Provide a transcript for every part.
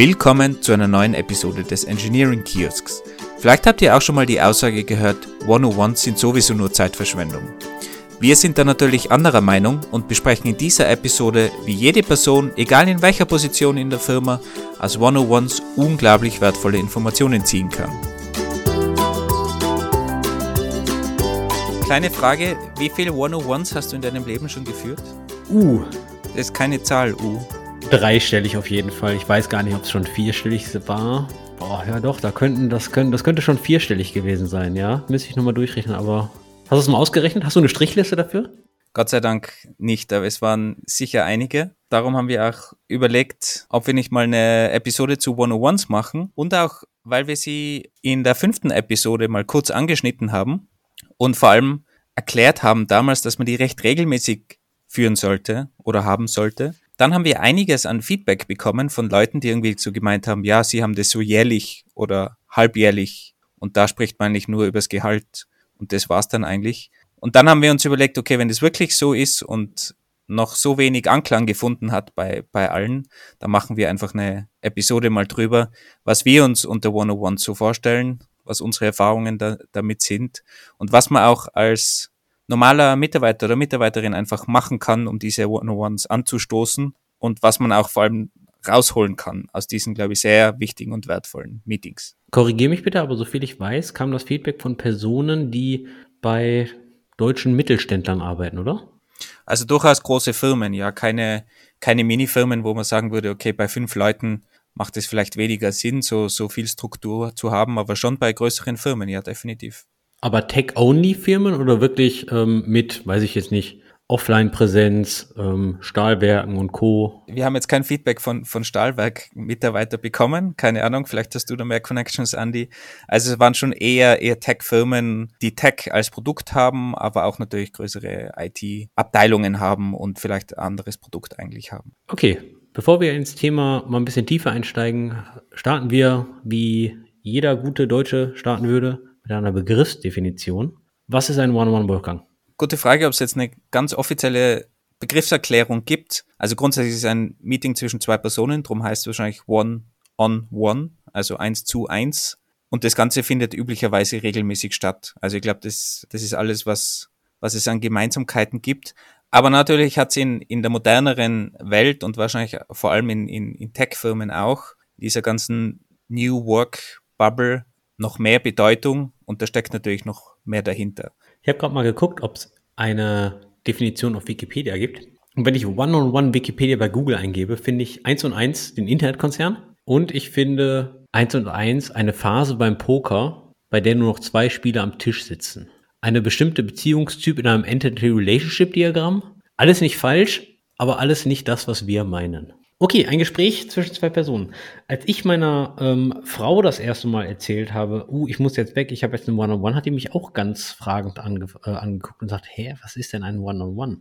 Willkommen zu einer neuen Episode des Engineering Kiosks. Vielleicht habt ihr auch schon mal die Aussage gehört, 101 sind sowieso nur Zeitverschwendung. Wir sind da natürlich anderer Meinung und besprechen in dieser Episode, wie jede Person, egal in welcher Position in der Firma, aus 101s unglaublich wertvolle Informationen ziehen kann. Kleine Frage, wie viele 101s hast du in deinem Leben schon geführt? Uh. Das ist keine Zahl, U. Dreistellig auf jeden Fall. Ich weiß gar nicht, ob es schon vierstellig war. Boah, ja doch, da könnten, das, können, das könnte schon vierstellig gewesen sein, ja. Müsste ich nochmal durchrechnen, aber. Hast du es mal ausgerechnet? Hast du eine Strichliste dafür? Gott sei Dank nicht, aber es waren sicher einige. Darum haben wir auch überlegt, ob wir nicht mal eine Episode zu 101s machen und auch, weil wir sie in der fünften Episode mal kurz angeschnitten haben und vor allem erklärt haben damals, dass man die recht regelmäßig führen sollte oder haben sollte. Dann haben wir einiges an Feedback bekommen von Leuten, die irgendwie so gemeint haben, ja, sie haben das so jährlich oder halbjährlich und da spricht man nicht nur übers Gehalt und das war's dann eigentlich. Und dann haben wir uns überlegt, okay, wenn das wirklich so ist und noch so wenig Anklang gefunden hat bei, bei allen, dann machen wir einfach eine Episode mal drüber, was wir uns unter 101 so vorstellen, was unsere Erfahrungen da, damit sind und was man auch als normaler Mitarbeiter oder Mitarbeiterin einfach machen kann, um diese One-on-Ones anzustoßen und was man auch vor allem rausholen kann aus diesen, glaube ich, sehr wichtigen und wertvollen Meetings. Korrigiere mich bitte, aber soviel ich weiß, kam das Feedback von Personen, die bei deutschen Mittelständlern arbeiten, oder? Also durchaus große Firmen, ja, keine, keine Mini-Firmen, wo man sagen würde, okay, bei fünf Leuten macht es vielleicht weniger Sinn, so, so viel Struktur zu haben, aber schon bei größeren Firmen, ja, definitiv. Aber Tech-Only-Firmen oder wirklich ähm, mit, weiß ich jetzt nicht, Offline-Präsenz, ähm, Stahlwerken und Co. Wir haben jetzt kein Feedback von, von Stahlwerk-Mitarbeiter bekommen. Keine Ahnung, vielleicht hast du da mehr Connections, Andy. Also es waren schon eher, eher Tech-Firmen, die Tech als Produkt haben, aber auch natürlich größere IT-Abteilungen haben und vielleicht anderes Produkt eigentlich haben. Okay, bevor wir ins Thema mal ein bisschen tiefer einsteigen, starten wir, wie jeder gute Deutsche starten würde, mit einer Begriffsdefinition. Was ist ein One-on-One-Wolfgang? Gute Frage, ob es jetzt eine ganz offizielle Begriffserklärung gibt. Also grundsätzlich ist es ein Meeting zwischen zwei Personen, darum heißt es wahrscheinlich One-on-One, also eins zu eins. Und das Ganze findet üblicherweise regelmäßig statt. Also ich glaube, das, das ist alles, was, was es an Gemeinsamkeiten gibt. Aber natürlich hat es in, in der moderneren Welt und wahrscheinlich vor allem in, in, in Tech-Firmen auch, dieser ganzen New Work Bubble noch mehr Bedeutung und da steckt natürlich noch mehr dahinter. Ich habe gerade mal geguckt, ob es eine Definition auf Wikipedia gibt. Und wenn ich One-on-One -on -one Wikipedia bei Google eingebe, finde ich 1 und 1 den Internetkonzern und ich finde 1 und 1 eine Phase beim Poker, bei der nur noch zwei Spieler am Tisch sitzen. Eine bestimmte Beziehungstyp in einem Entity Relationship Diagramm. Alles nicht falsch, aber alles nicht das, was wir meinen. Okay, ein Gespräch zwischen zwei Personen. Als ich meiner ähm, Frau das erste Mal erzählt habe, uh, ich muss jetzt weg, ich habe jetzt ein One-on-One, -on -One, hat die mich auch ganz fragend ange äh, angeguckt und sagt, hä, was ist denn ein One-on-One? -on -One?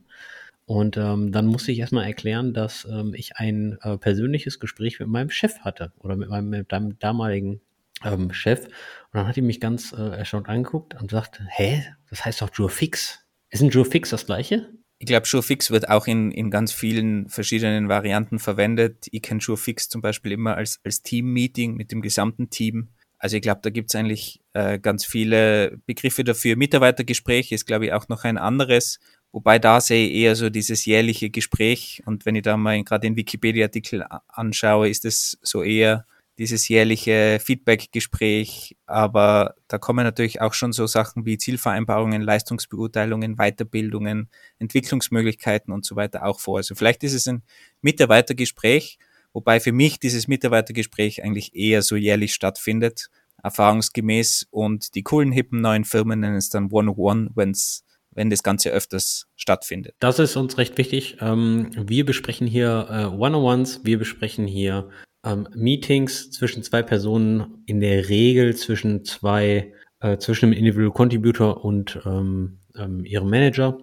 Und ähm, dann musste ich erstmal erklären, dass ähm, ich ein äh, persönliches Gespräch mit meinem Chef hatte oder mit meinem, mit meinem damaligen ähm, Chef. Und dann hat die mich ganz äh, erstaunt angeguckt und sagt, hä, das heißt doch Joe Fix. Ist ein Joe Fix das gleiche? Ich glaube, SureFix wird auch in, in ganz vielen verschiedenen Varianten verwendet. Ich kenne SureFix zum Beispiel immer als, als Team-Meeting mit dem gesamten Team. Also ich glaube, da gibt es eigentlich äh, ganz viele Begriffe dafür. Mitarbeitergespräch ist, glaube ich, auch noch ein anderes. Wobei da sehe ich eher so dieses jährliche Gespräch. Und wenn ich da mal gerade den Wikipedia-Artikel anschaue, ist es so eher dieses jährliche Feedback-Gespräch, aber da kommen natürlich auch schon so Sachen wie Zielvereinbarungen, Leistungsbeurteilungen, Weiterbildungen, Entwicklungsmöglichkeiten und so weiter auch vor. Also vielleicht ist es ein Mitarbeitergespräch, wobei für mich dieses Mitarbeitergespräch eigentlich eher so jährlich stattfindet, erfahrungsgemäß und die coolen, hippen neuen Firmen nennen es dann One-on-One, wenn's wenn das Ganze öfters stattfindet. Das ist uns recht wichtig. Ähm, wir besprechen hier äh, One-on-Ones, wir besprechen hier ähm, Meetings zwischen zwei Personen, in der Regel zwischen zwei, äh, zwischen dem Individual Contributor und ähm, ähm, ihrem Manager.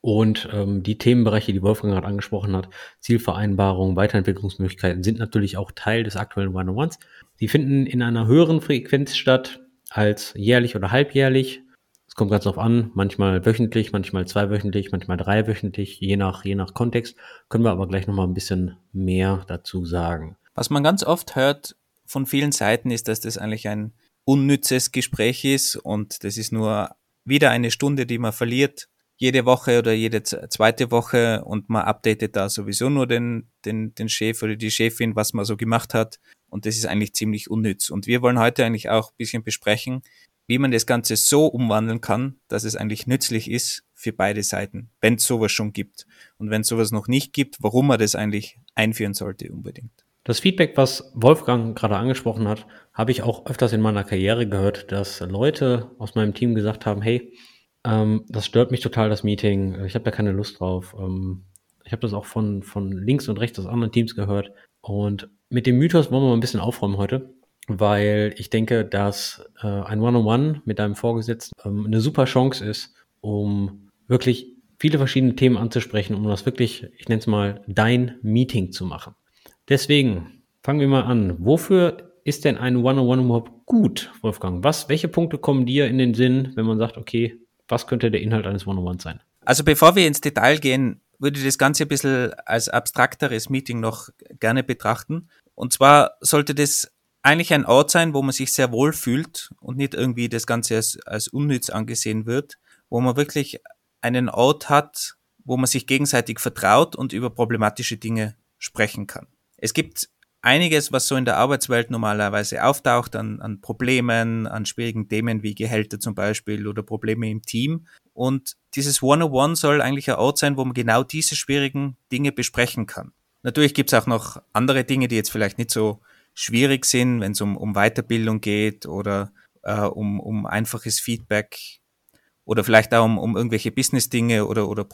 Und ähm, die Themenbereiche, die Wolfgang gerade angesprochen hat, Zielvereinbarungen, Weiterentwicklungsmöglichkeiten, sind natürlich auch Teil des aktuellen One-on-Ones. Sie finden in einer höheren Frequenz statt als jährlich oder halbjährlich. Es kommt ganz drauf an, manchmal wöchentlich, manchmal zweiwöchentlich, manchmal dreiwöchentlich, je nach, je nach Kontext. Können wir aber gleich nochmal ein bisschen mehr dazu sagen. Was man ganz oft hört von vielen Seiten ist, dass das eigentlich ein unnützes Gespräch ist und das ist nur wieder eine Stunde, die man verliert, jede Woche oder jede zweite Woche und man updatet da sowieso nur den, den, den Chef oder die Chefin, was man so gemacht hat und das ist eigentlich ziemlich unnütz. Und wir wollen heute eigentlich auch ein bisschen besprechen, wie man das Ganze so umwandeln kann, dass es eigentlich nützlich ist für beide Seiten, wenn es sowas schon gibt. Und wenn es sowas noch nicht gibt, warum man das eigentlich einführen sollte unbedingt. Das Feedback, was Wolfgang gerade angesprochen hat, habe ich auch öfters in meiner Karriere gehört, dass Leute aus meinem Team gesagt haben, hey, ähm, das stört mich total, das Meeting, ich habe da keine Lust drauf. Ähm, ich habe das auch von, von links und rechts aus anderen Teams gehört. Und mit dem Mythos wollen wir mal ein bisschen aufräumen heute weil ich denke, dass äh, ein One-on-One mit deinem Vorgesetzten ähm, eine super Chance ist, um wirklich viele verschiedene Themen anzusprechen, um das wirklich, ich nenne es mal, dein Meeting zu machen. Deswegen fangen wir mal an. Wofür ist denn ein One-on-One überhaupt gut, Wolfgang? Was, welche Punkte kommen dir in den Sinn, wenn man sagt, okay, was könnte der Inhalt eines One-on-One sein? Also bevor wir ins Detail gehen, würde ich das Ganze ein bisschen als abstrakteres Meeting noch gerne betrachten. Und zwar sollte das eigentlich ein Ort sein, wo man sich sehr wohl fühlt und nicht irgendwie das Ganze als, als unnütz angesehen wird, wo man wirklich einen Ort hat, wo man sich gegenseitig vertraut und über problematische Dinge sprechen kann. Es gibt einiges, was so in der Arbeitswelt normalerweise auftaucht, an, an Problemen, an schwierigen Themen wie Gehälter zum Beispiel oder Probleme im Team. Und dieses One-on-One soll eigentlich ein Ort sein, wo man genau diese schwierigen Dinge besprechen kann. Natürlich gibt es auch noch andere Dinge, die jetzt vielleicht nicht so schwierig sind, wenn es um, um Weiterbildung geht oder äh, um, um einfaches Feedback oder vielleicht auch um, um irgendwelche Business-Dinge oder, oder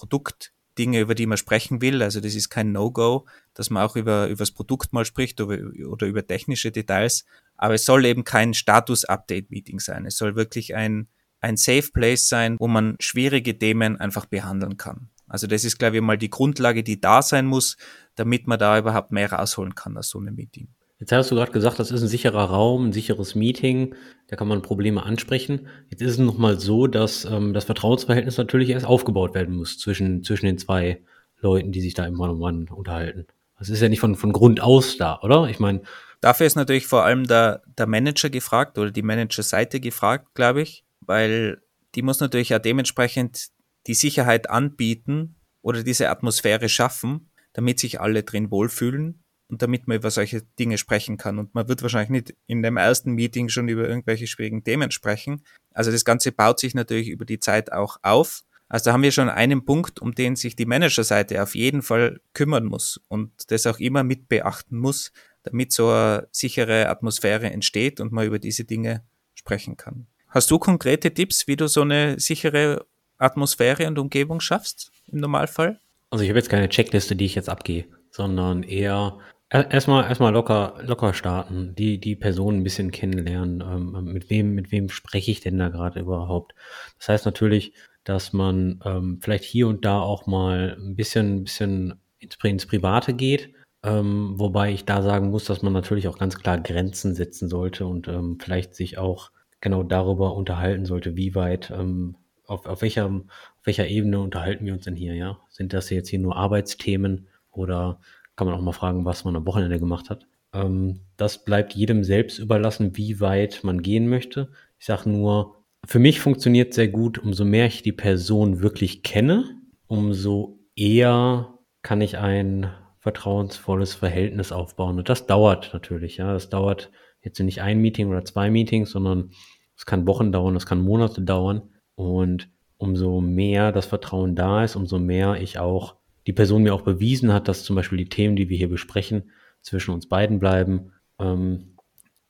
Produktdinge, über die man sprechen will. Also das ist kein No-Go, dass man auch über, über das Produkt mal spricht oder, oder über technische Details. Aber es soll eben kein Status-Update-Meeting sein. Es soll wirklich ein, ein Safe Place sein, wo man schwierige Themen einfach behandeln kann. Also das ist, glaube ich, mal die Grundlage, die da sein muss, damit man da überhaupt mehr rausholen kann aus so einem Meeting. Jetzt hast du gerade gesagt, das ist ein sicherer Raum, ein sicheres Meeting, da kann man Probleme ansprechen. Jetzt ist es nochmal so, dass ähm, das Vertrauensverhältnis natürlich erst aufgebaut werden muss zwischen, zwischen den zwei Leuten, die sich da im One-on-One unterhalten. Das ist ja nicht von, von Grund aus da, oder? Ich meine. Dafür ist natürlich vor allem der, der Manager gefragt oder die Managerseite gefragt, glaube ich, weil die muss natürlich auch dementsprechend die Sicherheit anbieten oder diese Atmosphäre schaffen, damit sich alle drin wohlfühlen und damit man über solche Dinge sprechen kann. Und man wird wahrscheinlich nicht in dem ersten Meeting schon über irgendwelche schwierigen Themen sprechen. Also das Ganze baut sich natürlich über die Zeit auch auf. Also da haben wir schon einen Punkt, um den sich die Managerseite auf jeden Fall kümmern muss und das auch immer mit beachten muss, damit so eine sichere Atmosphäre entsteht und man über diese Dinge sprechen kann. Hast du konkrete Tipps, wie du so eine sichere Atmosphäre und Umgebung schaffst im Normalfall? Also ich habe jetzt keine Checkliste, die ich jetzt abgehe, sondern eher Erstmal, erstmal locker, locker starten, die, die Person ein bisschen kennenlernen. Ähm, mit wem, mit wem spreche ich denn da gerade überhaupt? Das heißt natürlich, dass man ähm, vielleicht hier und da auch mal ein bisschen, ein bisschen ins, ins Private geht. Ähm, wobei ich da sagen muss, dass man natürlich auch ganz klar Grenzen setzen sollte und ähm, vielleicht sich auch genau darüber unterhalten sollte, wie weit, ähm, auf, auf, welcher, auf welcher Ebene unterhalten wir uns denn hier, ja? Sind das jetzt hier nur Arbeitsthemen oder kann man auch mal fragen, was man am Wochenende gemacht hat. Ähm, das bleibt jedem selbst überlassen, wie weit man gehen möchte. Ich sage nur, für mich funktioniert sehr gut, umso mehr ich die Person wirklich kenne, umso eher kann ich ein vertrauensvolles Verhältnis aufbauen. Und das dauert natürlich, ja. Das dauert jetzt nicht ein Meeting oder zwei Meetings, sondern es kann Wochen dauern, es kann Monate dauern. Und umso mehr das Vertrauen da ist, umso mehr ich auch die Person mir auch bewiesen hat, dass zum Beispiel die Themen, die wir hier besprechen, zwischen uns beiden bleiben, ähm,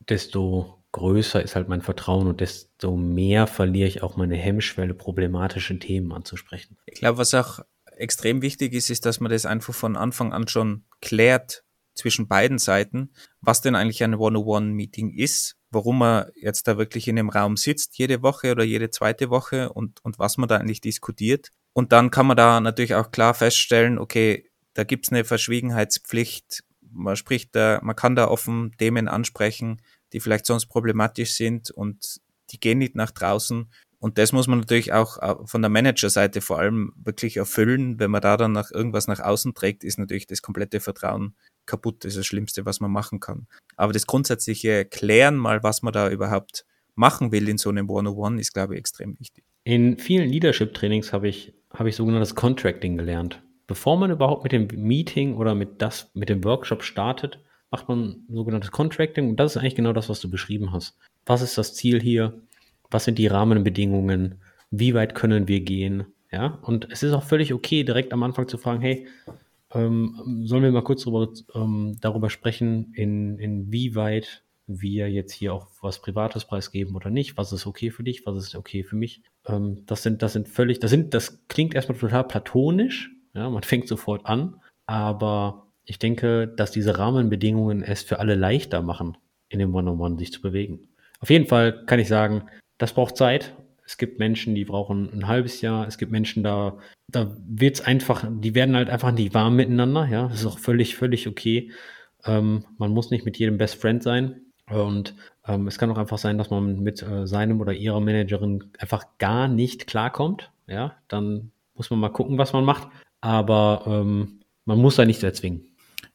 desto größer ist halt mein Vertrauen und desto mehr verliere ich auch meine Hemmschwelle, problematische Themen anzusprechen. Ich glaube, was auch extrem wichtig ist, ist, dass man das einfach von Anfang an schon klärt zwischen beiden Seiten, was denn eigentlich ein One-on-One-Meeting ist, warum man jetzt da wirklich in dem Raum sitzt, jede Woche oder jede zweite Woche und, und was man da eigentlich diskutiert. Und dann kann man da natürlich auch klar feststellen, okay, da gibt's eine Verschwiegenheitspflicht. Man spricht da, man kann da offen Themen ansprechen, die vielleicht sonst problematisch sind und die gehen nicht nach draußen. und das muss man natürlich auch von der Managerseite vor allem wirklich erfüllen. Wenn man da dann nach irgendwas nach außen trägt, ist natürlich das komplette Vertrauen kaputt. Das ist das Schlimmste, was man machen kann. Aber das grundsätzliche Klären mal, was man da überhaupt machen will in so einem 101, ist, glaube ich, extrem wichtig. In vielen Leadership-Trainings habe ich, habe ich sogenanntes Contracting gelernt. Bevor man überhaupt mit dem Meeting oder mit, das, mit dem Workshop startet, macht man sogenanntes Contracting und das ist eigentlich genau das, was du beschrieben hast. Was ist das Ziel hier? was sind die Rahmenbedingungen, wie weit können wir gehen, ja, und es ist auch völlig okay, direkt am Anfang zu fragen, hey, ähm, sollen wir mal kurz darüber, ähm, darüber sprechen, in, inwieweit wir jetzt hier auch was Privates preisgeben oder nicht, was ist okay für dich, was ist okay für mich. Ähm, das sind, das sind völlig, das sind, das klingt erstmal total platonisch, ja, man fängt sofort an, aber ich denke, dass diese Rahmenbedingungen es für alle leichter machen, in dem One-on-One -on -One sich zu bewegen. Auf jeden Fall kann ich sagen, das braucht Zeit. Es gibt Menschen, die brauchen ein halbes Jahr. Es gibt Menschen, da, da wird es einfach, die werden halt einfach nicht warm miteinander. Ja, das ist auch völlig, völlig okay. Ähm, man muss nicht mit jedem Best Friend sein. Und ähm, es kann auch einfach sein, dass man mit äh, seinem oder ihrer Managerin einfach gar nicht klarkommt. Ja, dann muss man mal gucken, was man macht. Aber ähm, man muss da nicht erzwingen.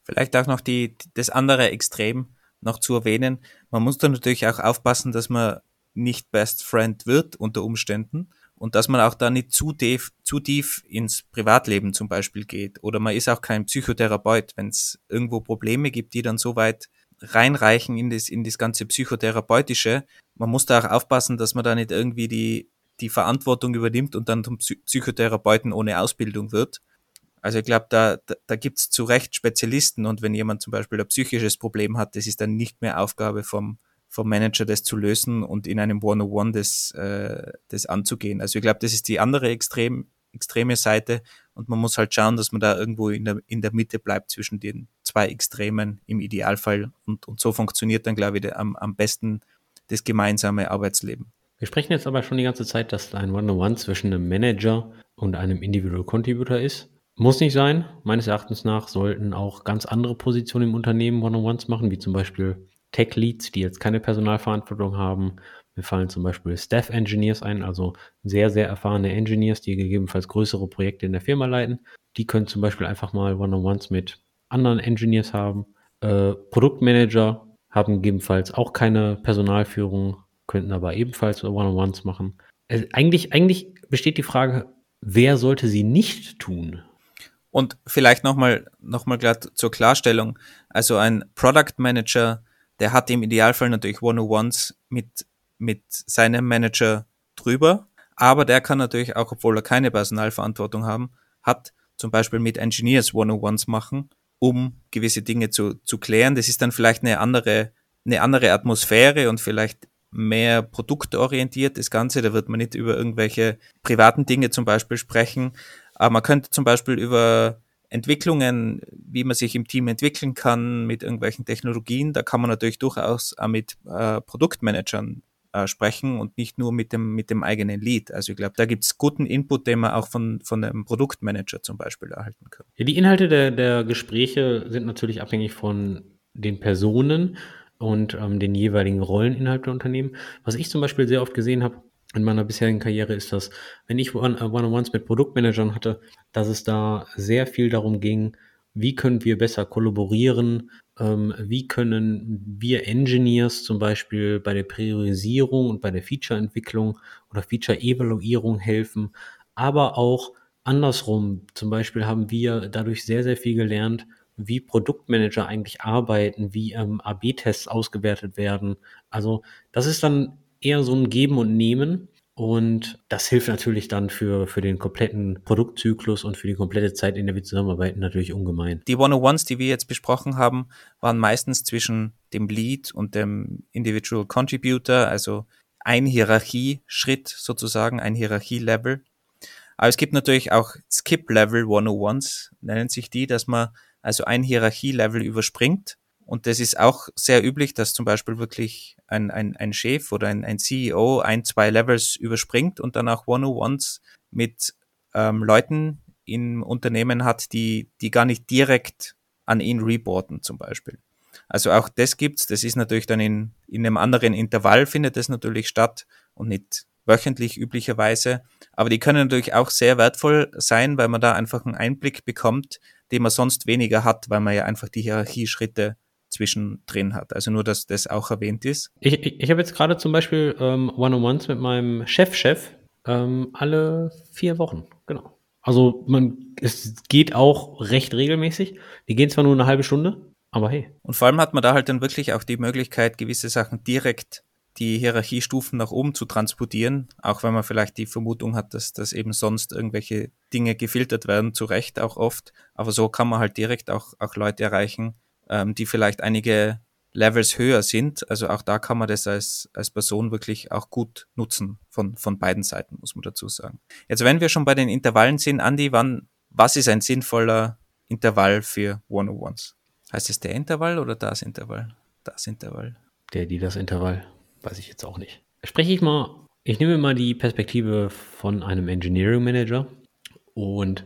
Vielleicht auch noch die, das andere Extrem noch zu erwähnen. Man muss da natürlich auch aufpassen, dass man nicht Best Friend wird unter Umständen und dass man auch da nicht zu tief, zu tief ins Privatleben zum Beispiel geht. Oder man ist auch kein Psychotherapeut, wenn es irgendwo Probleme gibt, die dann so weit reinreichen in das, in das ganze Psychotherapeutische. Man muss da auch aufpassen, dass man da nicht irgendwie die, die Verantwortung übernimmt und dann zum Psychotherapeuten ohne Ausbildung wird. Also ich glaube, da, da, da gibt es zu Recht Spezialisten und wenn jemand zum Beispiel ein psychisches Problem hat, das ist dann nicht mehr Aufgabe vom, vom Manager das zu lösen und in einem One-on-One das, äh, das anzugehen. Also ich glaube, das ist die andere extrem, extreme Seite und man muss halt schauen, dass man da irgendwo in der, in der Mitte bleibt zwischen den zwei Extremen im Idealfall und, und so funktioniert dann, glaube ich, am, am besten das gemeinsame Arbeitsleben. Wir sprechen jetzt aber schon die ganze Zeit, dass ein One-on-One zwischen einem Manager und einem Individual Contributor ist. Muss nicht sein. Meines Erachtens nach sollten auch ganz andere Positionen im Unternehmen One-on-Ones machen, wie zum Beispiel Tech-Leads, die jetzt keine Personalverantwortung haben. Mir fallen zum Beispiel Staff-Engineers ein, also sehr, sehr erfahrene Engineers, die gegebenenfalls größere Projekte in der Firma leiten. Die können zum Beispiel einfach mal One-on-Ones mit anderen Engineers haben. Äh, Produktmanager haben gegebenenfalls auch keine Personalführung, könnten aber ebenfalls One-on-Ones machen. Also eigentlich, eigentlich besteht die Frage, wer sollte sie nicht tun? Und vielleicht nochmal noch mal zur Klarstellung. Also ein Product Manager der hat im Idealfall natürlich One-on-Ones mit, mit seinem Manager drüber, aber der kann natürlich auch, obwohl er keine Personalverantwortung haben, hat zum Beispiel mit Engineers One-on-Ones machen, um gewisse Dinge zu, zu klären. Das ist dann vielleicht eine andere, eine andere Atmosphäre und vielleicht mehr produktorientiert, das Ganze. Da wird man nicht über irgendwelche privaten Dinge zum Beispiel sprechen. Aber man könnte zum Beispiel über Entwicklungen, wie man sich im Team entwickeln kann mit irgendwelchen Technologien, da kann man natürlich durchaus auch mit äh, Produktmanagern äh, sprechen und nicht nur mit dem, mit dem eigenen Lead. Also ich glaube, da gibt es guten Input, den man auch von, von einem Produktmanager zum Beispiel erhalten kann. Ja, die Inhalte der, der Gespräche sind natürlich abhängig von den Personen und ähm, den jeweiligen Rollen innerhalb der Unternehmen. Was ich zum Beispiel sehr oft gesehen habe, in meiner bisherigen Karriere ist das, wenn ich One-on-Ones mit Produktmanagern hatte, dass es da sehr viel darum ging, wie können wir besser kollaborieren, ähm, wie können wir Engineers zum Beispiel bei der Priorisierung und bei der Feature-Entwicklung oder Feature-Evaluierung helfen, aber auch andersrum. Zum Beispiel haben wir dadurch sehr, sehr viel gelernt, wie Produktmanager eigentlich arbeiten, wie ähm, AB-Tests ausgewertet werden. Also das ist dann eher so ein Geben und Nehmen. Und das hilft natürlich dann für, für den kompletten Produktzyklus und für die komplette Zeit, in der wir zusammenarbeiten, natürlich ungemein. Die One-on-Ones, die wir jetzt besprochen haben, waren meistens zwischen dem Lead und dem Individual Contributor, also ein Hierarchieschritt sozusagen, ein Hierarchielevel. Aber es gibt natürlich auch Skip-Level One-on-Ones, nennen sich die, dass man also ein Hierarchielevel überspringt und das ist auch sehr üblich, dass zum Beispiel wirklich ein, ein, ein Chef oder ein, ein CEO ein, zwei Levels überspringt und dann auch One-on-Ones mit ähm, Leuten im Unternehmen hat, die, die gar nicht direkt an ihn reporten zum Beispiel. Also auch das gibt's. Das ist natürlich dann in, in einem anderen Intervall findet das natürlich statt und nicht wöchentlich üblicherweise. Aber die können natürlich auch sehr wertvoll sein, weil man da einfach einen Einblick bekommt, den man sonst weniger hat, weil man ja einfach die Hierarchieschritte zwischendrin hat. Also nur, dass das auch erwähnt ist. Ich, ich, ich habe jetzt gerade zum Beispiel ähm, One-on-Ones mit meinem Chef-Chef ähm, alle vier Wochen, genau. Also man, es geht auch recht regelmäßig. Die gehen zwar nur eine halbe Stunde, aber hey. Und vor allem hat man da halt dann wirklich auch die Möglichkeit, gewisse Sachen direkt die Hierarchiestufen nach oben zu transportieren, auch wenn man vielleicht die Vermutung hat, dass das eben sonst irgendwelche Dinge gefiltert werden, zu Recht auch oft. Aber so kann man halt direkt auch, auch Leute erreichen, ähm, die vielleicht einige Levels höher sind. Also auch da kann man das als, als Person wirklich auch gut nutzen von, von beiden Seiten, muss man dazu sagen. Jetzt, wenn wir schon bei den Intervallen sind, Andi, wann, was ist ein sinnvoller Intervall für One-on-Ones? Heißt es der Intervall oder das Intervall? Das Intervall. Der, die, das Intervall. Weiß ich jetzt auch nicht. Spreche ich mal, ich nehme mal die Perspektive von einem Engineering Manager und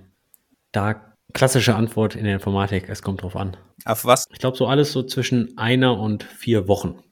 da klassische Antwort in der Informatik, es kommt drauf an. Auf was? Ich glaube, so alles so zwischen einer und vier Wochen.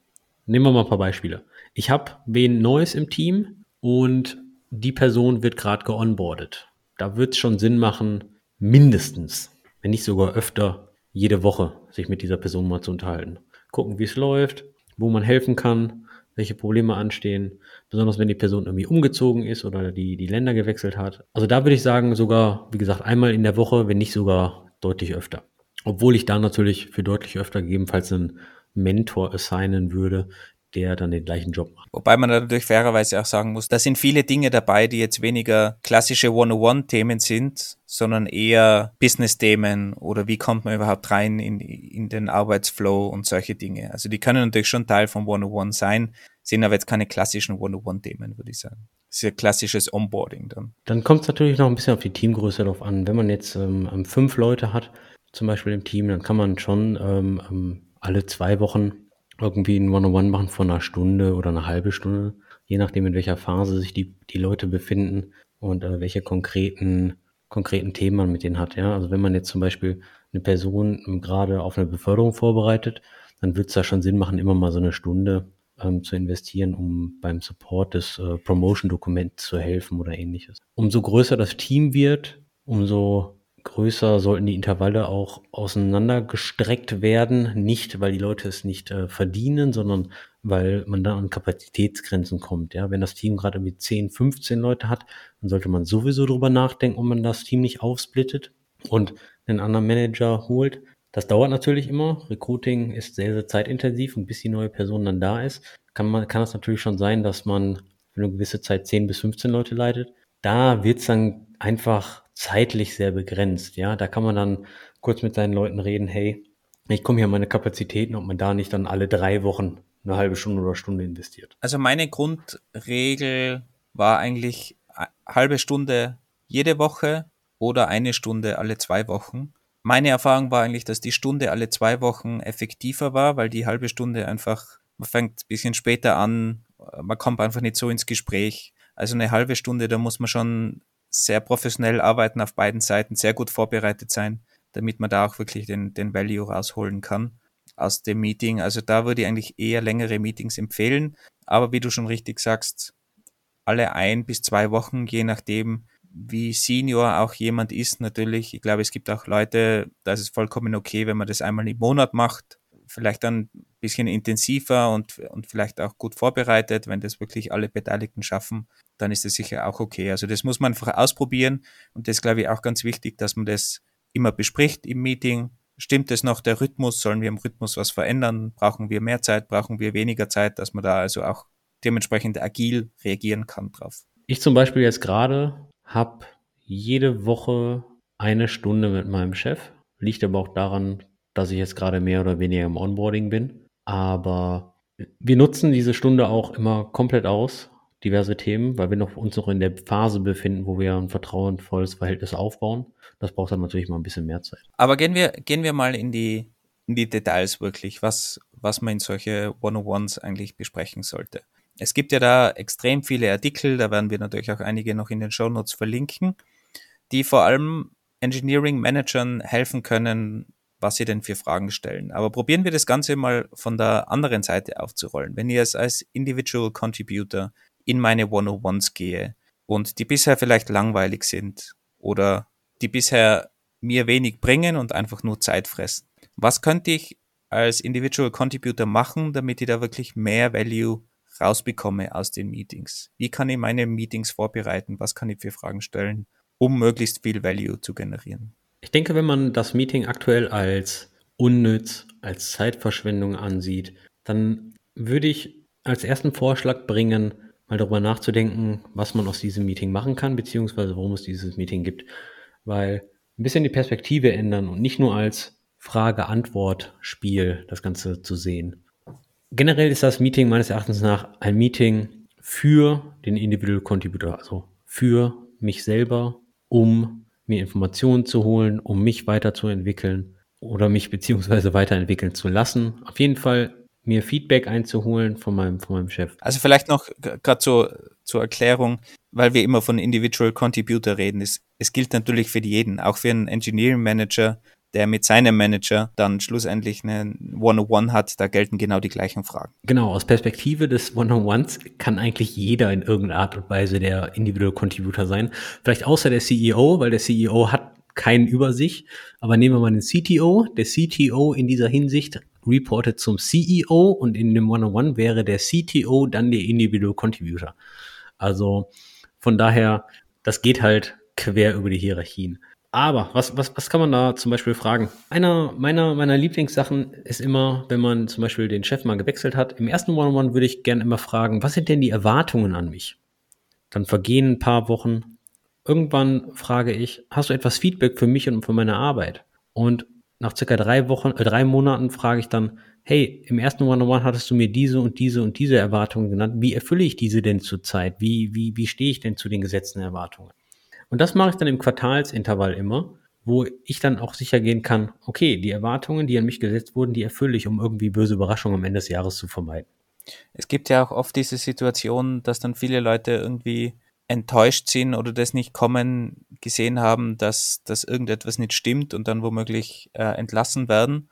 Nehmen wir mal ein paar Beispiele. Ich habe wen Neues im Team und die Person wird gerade geonboardet. Da wird es schon Sinn machen, mindestens, wenn nicht sogar öfter, jede Woche sich mit dieser Person mal zu unterhalten. Gucken, wie es läuft, wo man helfen kann, welche Probleme anstehen, besonders wenn die Person irgendwie umgezogen ist oder die, die Länder gewechselt hat. Also da würde ich sagen, sogar, wie gesagt, einmal in der Woche, wenn nicht sogar deutlich öfter. Obwohl ich da natürlich für deutlich öfter gegebenenfalls einen Mentor assignen würde, der dann den gleichen Job macht. Wobei man natürlich fairerweise auch sagen muss, da sind viele Dinge dabei, die jetzt weniger klassische One-on-One-Themen sind, sondern eher Business-Themen oder wie kommt man überhaupt rein in, in den Arbeitsflow und solche Dinge. Also die können natürlich schon Teil von One-on-One sein, sind aber jetzt keine klassischen One-on-One-Themen, würde ich sagen. Das ist ja klassisches Onboarding dann. Dann kommt es natürlich noch ein bisschen auf die Teamgröße drauf an. Wenn man jetzt ähm, fünf Leute hat, zum Beispiel im Team, dann kann man schon ähm, ähm alle zwei Wochen irgendwie ein One-on-One machen von einer Stunde oder einer halbe Stunde, je nachdem, in welcher Phase sich die, die Leute befinden und äh, welche konkreten, konkreten Themen man mit denen hat. Ja? Also wenn man jetzt zum Beispiel eine Person gerade auf eine Beförderung vorbereitet, dann wird es da schon Sinn machen, immer mal so eine Stunde ähm, zu investieren, um beim Support des äh, Promotion-Dokuments zu helfen oder ähnliches. Umso größer das Team wird, umso größer sollten die Intervalle auch auseinandergestreckt werden. Nicht, weil die Leute es nicht äh, verdienen, sondern weil man dann an Kapazitätsgrenzen kommt. Ja, wenn das Team gerade irgendwie 10, 15 Leute hat, dann sollte man sowieso drüber nachdenken, ob man das Team nicht aufsplittet und einen anderen Manager holt. Das dauert natürlich immer. Recruiting ist sehr, sehr zeitintensiv und bis die neue Person dann da ist, kann man, kann es natürlich schon sein, dass man für eine gewisse Zeit 10 bis 15 Leute leitet. Da wird es dann einfach zeitlich sehr begrenzt. Ja, da kann man dann kurz mit seinen Leuten reden, hey, ich komme hier an meine Kapazitäten, ob man da nicht dann alle drei Wochen eine halbe Stunde oder Stunde investiert. Also meine Grundregel war eigentlich halbe Stunde jede Woche oder eine Stunde alle zwei Wochen. Meine Erfahrung war eigentlich, dass die Stunde alle zwei Wochen effektiver war, weil die halbe Stunde einfach, man fängt ein bisschen später an, man kommt einfach nicht so ins Gespräch. Also eine halbe Stunde, da muss man schon sehr professionell arbeiten auf beiden Seiten, sehr gut vorbereitet sein, damit man da auch wirklich den, den Value rausholen kann aus dem Meeting. Also da würde ich eigentlich eher längere Meetings empfehlen. Aber wie du schon richtig sagst, alle ein bis zwei Wochen, je nachdem, wie senior auch jemand ist, natürlich. Ich glaube, es gibt auch Leute, da ist es vollkommen okay, wenn man das einmal im Monat macht. Vielleicht dann ein bisschen intensiver und, und vielleicht auch gut vorbereitet, wenn das wirklich alle Beteiligten schaffen dann ist das sicher auch okay. Also das muss man einfach ausprobieren und das glaube ich auch ganz wichtig, dass man das immer bespricht im Meeting. Stimmt es noch der Rhythmus? Sollen wir im Rhythmus was verändern? Brauchen wir mehr Zeit? Brauchen wir weniger Zeit? Dass man da also auch dementsprechend agil reagieren kann drauf. Ich zum Beispiel jetzt gerade habe jede Woche eine Stunde mit meinem Chef. Liegt aber auch daran, dass ich jetzt gerade mehr oder weniger im Onboarding bin. Aber wir nutzen diese Stunde auch immer komplett aus diverse Themen, weil wir noch, uns noch in der Phase befinden, wo wir ein vertrauensvolles Verhältnis aufbauen. Das braucht dann natürlich mal ein bisschen mehr Zeit. Aber gehen wir, gehen wir mal in die, in die Details wirklich, was, was man in solche One-on-Ones eigentlich besprechen sollte. Es gibt ja da extrem viele Artikel, da werden wir natürlich auch einige noch in den Show Notes verlinken, die vor allem Engineering Managern helfen können, was sie denn für Fragen stellen. Aber probieren wir das Ganze mal von der anderen Seite aufzurollen. Wenn ihr es als Individual Contributor in meine One-on-Ones gehe und die bisher vielleicht langweilig sind oder die bisher mir wenig bringen und einfach nur Zeit fressen. Was könnte ich als Individual Contributor machen, damit ich da wirklich mehr Value rausbekomme aus den Meetings? Wie kann ich meine Meetings vorbereiten? Was kann ich für Fragen stellen, um möglichst viel Value zu generieren? Ich denke, wenn man das Meeting aktuell als unnütz, als Zeitverschwendung ansieht, dann würde ich als ersten Vorschlag bringen, mal darüber nachzudenken, was man aus diesem Meeting machen kann, beziehungsweise warum es dieses Meeting gibt. Weil ein bisschen die Perspektive ändern und nicht nur als Frage-Antwort-Spiel das Ganze zu sehen. Generell ist das Meeting meines Erachtens nach ein Meeting für den Individual Contributor, also für mich selber, um mir Informationen zu holen, um mich weiterzuentwickeln oder mich beziehungsweise weiterentwickeln zu lassen. Auf jeden Fall mir Feedback einzuholen von meinem, von meinem Chef. Also vielleicht noch gerade zur, zur Erklärung, weil wir immer von Individual Contributor reden. Es, es gilt natürlich für jeden, auch für einen Engineering Manager, der mit seinem Manager dann schlussendlich einen One-on-One hat, da gelten genau die gleichen Fragen. Genau, aus Perspektive des One-on-Ones kann eigentlich jeder in irgendeiner Art und Weise der Individual Contributor sein. Vielleicht außer der CEO, weil der CEO hat keinen über sich. Aber nehmen wir mal den CTO. Der CTO in dieser Hinsicht reportet zum CEO und in dem One-on-One wäre der CTO dann der Individual Contributor. Also von daher, das geht halt quer über die Hierarchien. Aber was, was, was kann man da zum Beispiel fragen? Einer meiner, meiner Lieblingssachen ist immer, wenn man zum Beispiel den Chef mal gewechselt hat. Im ersten One-on-One würde ich gerne immer fragen, was sind denn die Erwartungen an mich? Dann vergehen ein paar Wochen. Irgendwann frage ich, hast du etwas Feedback für mich und für meine Arbeit? Und nach circa drei Wochen, äh, drei Monaten frage ich dann, hey, im ersten One-on-One hattest du mir diese und diese und diese Erwartungen genannt. Wie erfülle ich diese denn zurzeit? Wie, wie, wie stehe ich denn zu den gesetzten Erwartungen? Und das mache ich dann im Quartalsintervall immer, wo ich dann auch sicher gehen kann, okay, die Erwartungen, die an mich gesetzt wurden, die erfülle ich, um irgendwie böse Überraschungen am Ende des Jahres zu vermeiden. Es gibt ja auch oft diese Situation, dass dann viele Leute irgendwie enttäuscht sind oder das nicht kommen gesehen haben, dass, dass irgendetwas nicht stimmt und dann womöglich äh, entlassen werden.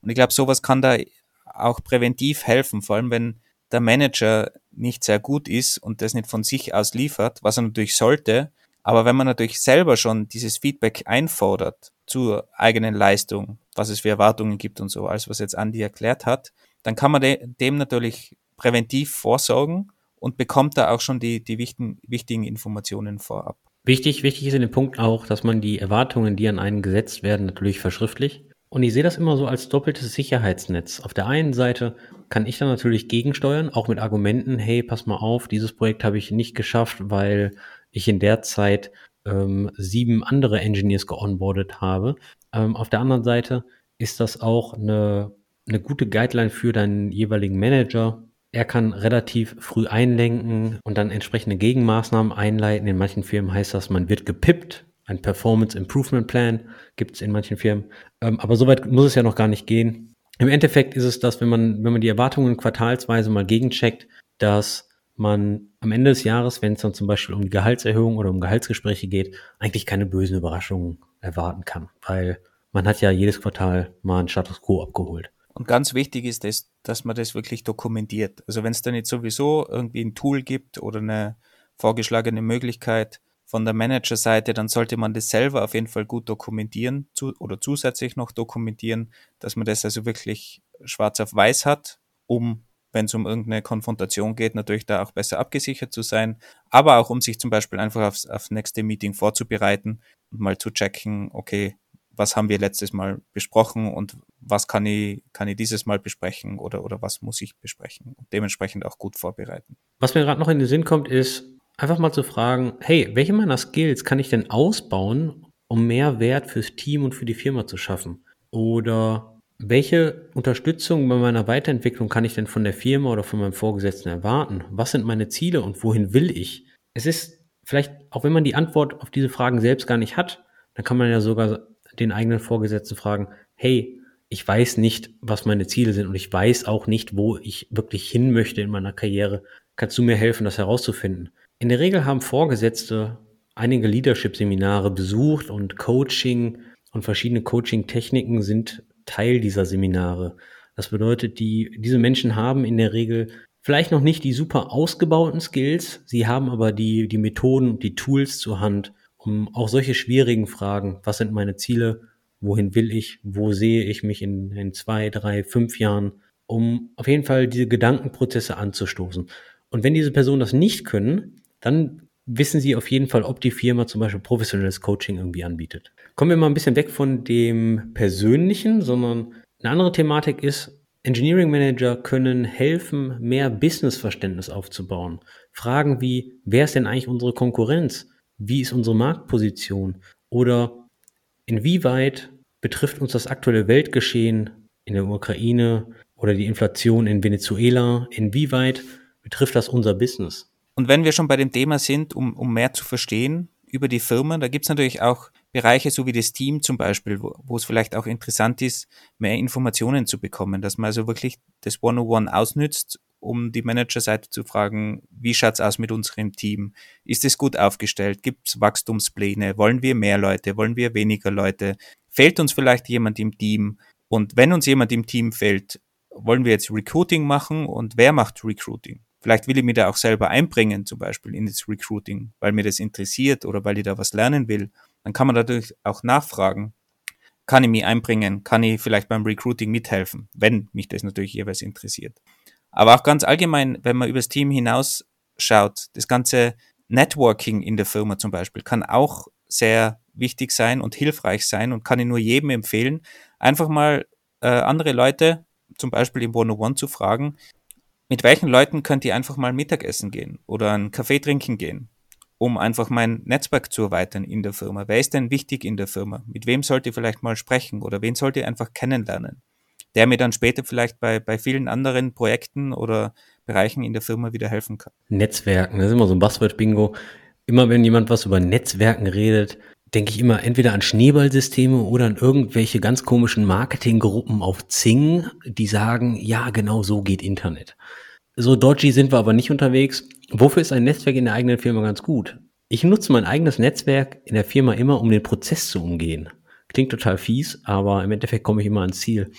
Und ich glaube, sowas kann da auch präventiv helfen, vor allem wenn der Manager nicht sehr gut ist und das nicht von sich aus liefert, was er natürlich sollte, aber wenn man natürlich selber schon dieses Feedback einfordert zur eigenen Leistung, was es für Erwartungen gibt und so, alles was jetzt Andi erklärt hat, dann kann man de dem natürlich präventiv vorsorgen und bekommt da auch schon die, die wichtigen, wichtigen Informationen vorab. Wichtig, wichtig ist in dem Punkt auch, dass man die Erwartungen, die an einen gesetzt werden, natürlich verschriftlicht. Und ich sehe das immer so als doppeltes Sicherheitsnetz. Auf der einen Seite kann ich dann natürlich gegensteuern, auch mit Argumenten, hey, pass mal auf, dieses Projekt habe ich nicht geschafft, weil ich in der Zeit ähm, sieben andere Engineers geonboardet habe. Ähm, auf der anderen Seite ist das auch eine, eine gute Guideline für deinen jeweiligen Manager. Er kann relativ früh einlenken und dann entsprechende Gegenmaßnahmen einleiten. In manchen Firmen heißt das, man wird gepippt. Ein Performance Improvement Plan gibt es in manchen Firmen. Ähm, aber soweit muss es ja noch gar nicht gehen. Im Endeffekt ist es das, wenn man, wenn man die Erwartungen quartalsweise mal gegencheckt, dass man am Ende des Jahres, wenn es dann zum Beispiel um die Gehaltserhöhung oder um Gehaltsgespräche geht, eigentlich keine bösen Überraschungen erwarten kann, weil man hat ja jedes Quartal mal einen Status Quo abgeholt. Und ganz wichtig ist es, dass man das wirklich dokumentiert. Also wenn es dann jetzt sowieso irgendwie ein Tool gibt oder eine vorgeschlagene Möglichkeit von der Managerseite, dann sollte man das selber auf jeden Fall gut dokumentieren zu, oder zusätzlich noch dokumentieren, dass man das also wirklich schwarz auf weiß hat, um wenn es um irgendeine Konfrontation geht, natürlich da auch besser abgesichert zu sein, aber auch um sich zum Beispiel einfach aufs, aufs nächste Meeting vorzubereiten und mal zu checken, okay, was haben wir letztes Mal besprochen und was kann ich, kann ich dieses Mal besprechen oder, oder was muss ich besprechen und dementsprechend auch gut vorbereiten. Was mir gerade noch in den Sinn kommt, ist einfach mal zu fragen, hey, welche meiner Skills kann ich denn ausbauen, um mehr Wert fürs Team und für die Firma zu schaffen? Oder welche Unterstützung bei meiner Weiterentwicklung kann ich denn von der Firma oder von meinem Vorgesetzten erwarten? Was sind meine Ziele und wohin will ich? Es ist vielleicht, auch wenn man die Antwort auf diese Fragen selbst gar nicht hat, dann kann man ja sogar den eigenen Vorgesetzten fragen, hey, ich weiß nicht, was meine Ziele sind und ich weiß auch nicht, wo ich wirklich hin möchte in meiner Karriere. Kannst du mir helfen, das herauszufinden? In der Regel haben Vorgesetzte einige Leadership-Seminare besucht und Coaching und verschiedene Coaching-Techniken sind Teil dieser Seminare. Das bedeutet, die, diese Menschen haben in der Regel vielleicht noch nicht die super ausgebauten Skills, sie haben aber die, die Methoden, die Tools zur Hand, um auch solche schwierigen Fragen, was sind meine Ziele, wohin will ich, wo sehe ich mich in, in zwei, drei, fünf Jahren, um auf jeden Fall diese Gedankenprozesse anzustoßen. Und wenn diese Personen das nicht können, dann wissen sie auf jeden Fall, ob die Firma zum Beispiel professionelles Coaching irgendwie anbietet. Kommen wir mal ein bisschen weg von dem Persönlichen, sondern eine andere Thematik ist, Engineering Manager können helfen, mehr Businessverständnis aufzubauen. Fragen wie, wer ist denn eigentlich unsere Konkurrenz? Wie ist unsere Marktposition? Oder inwieweit betrifft uns das aktuelle Weltgeschehen in der Ukraine oder die Inflation in Venezuela? Inwieweit betrifft das unser Business? Und wenn wir schon bei dem Thema sind, um, um mehr zu verstehen über die Firma, da gibt es natürlich auch Bereiche, so wie das Team zum Beispiel, wo, es vielleicht auch interessant ist, mehr Informationen zu bekommen, dass man also wirklich das One-on-One ausnützt, um die Managerseite zu fragen, wie schaut's aus mit unserem Team? Ist es gut aufgestellt? Gibt's Wachstumspläne? Wollen wir mehr Leute? Wollen wir weniger Leute? Fehlt uns vielleicht jemand im Team? Und wenn uns jemand im Team fehlt, wollen wir jetzt Recruiting machen und wer macht Recruiting? Vielleicht will ich mich da auch selber einbringen, zum Beispiel in das Recruiting, weil mir das interessiert oder weil ich da was lernen will. Dann kann man natürlich auch nachfragen, kann ich mich einbringen, kann ich vielleicht beim Recruiting mithelfen, wenn mich das natürlich jeweils interessiert. Aber auch ganz allgemein, wenn man übers Team hinaus schaut, das ganze Networking in der Firma zum Beispiel kann auch sehr wichtig sein und hilfreich sein und kann ich nur jedem empfehlen, einfach mal äh, andere Leute, zum Beispiel im One-on-One zu fragen, mit welchen Leuten könnt ihr einfach mal Mittagessen gehen oder einen Kaffee trinken gehen, um einfach mein Netzwerk zu erweitern in der Firma? Wer ist denn wichtig in der Firma? Mit wem sollt ihr vielleicht mal sprechen oder wen sollt ihr einfach kennenlernen? Der mir dann später vielleicht bei, bei vielen anderen Projekten oder Bereichen in der Firma wieder helfen kann. Netzwerken, das ist immer so ein Buzzword-Bingo. Immer wenn jemand was über Netzwerken redet, denke ich immer entweder an Schneeballsysteme oder an irgendwelche ganz komischen Marketinggruppen auf Zing, die sagen, ja, genau so geht Internet. So dodgy sind wir aber nicht unterwegs. Wofür ist ein Netzwerk in der eigenen Firma ganz gut? Ich nutze mein eigenes Netzwerk in der Firma immer, um den Prozess zu umgehen. Klingt total fies, aber im Endeffekt komme ich immer ans Ziel.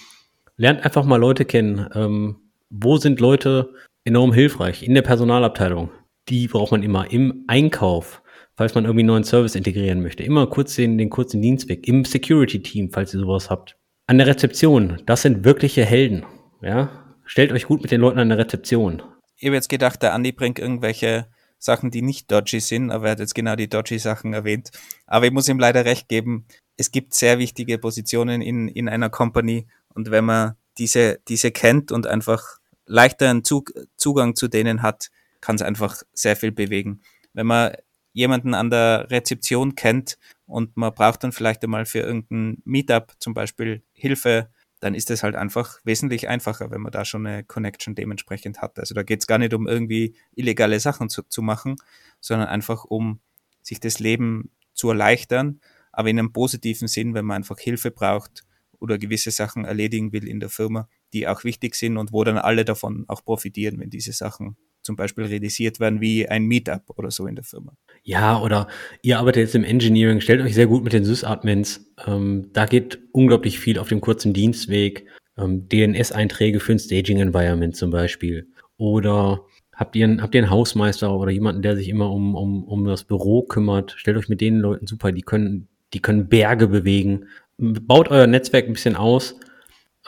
Lernt einfach mal Leute kennen. Ähm, wo sind Leute enorm hilfreich? In der Personalabteilung. Die braucht man immer im Einkauf falls man irgendwie einen neuen Service integrieren möchte. Immer kurz den, den kurzen Dienstweg. Im Security-Team, falls ihr sowas habt. An der Rezeption, das sind wirkliche Helden. Ja, stellt euch gut mit den Leuten an der Rezeption. Ich habe jetzt gedacht, der Andi bringt irgendwelche Sachen, die nicht dodgy sind, aber er hat jetzt genau die dodgy Sachen erwähnt. Aber ich muss ihm leider recht geben, es gibt sehr wichtige Positionen in, in einer Company und wenn man diese, diese kennt und einfach leichteren Zug, Zugang zu denen hat, kann es einfach sehr viel bewegen. Wenn man jemanden an der Rezeption kennt und man braucht dann vielleicht einmal für irgendein Meetup zum Beispiel Hilfe, dann ist es halt einfach wesentlich einfacher, wenn man da schon eine Connection dementsprechend hat. Also da geht es gar nicht um irgendwie illegale Sachen zu, zu machen, sondern einfach um sich das Leben zu erleichtern, aber in einem positiven Sinn, wenn man einfach Hilfe braucht oder gewisse Sachen erledigen will in der Firma, die auch wichtig sind und wo dann alle davon auch profitieren, wenn diese Sachen zum Beispiel realisiert werden wie ein Meetup oder so in der Firma. Ja, oder ihr arbeitet jetzt im Engineering, stellt euch sehr gut mit den Sys-Admins. Ähm, da geht unglaublich viel auf dem kurzen Dienstweg. Ähm, DNS-Einträge für ein Staging-Environment zum Beispiel. Oder habt ihr, einen, habt ihr einen Hausmeister oder jemanden, der sich immer um, um, um das Büro kümmert? Stellt euch mit den Leuten super, die können, die können Berge bewegen. Baut euer Netzwerk ein bisschen aus.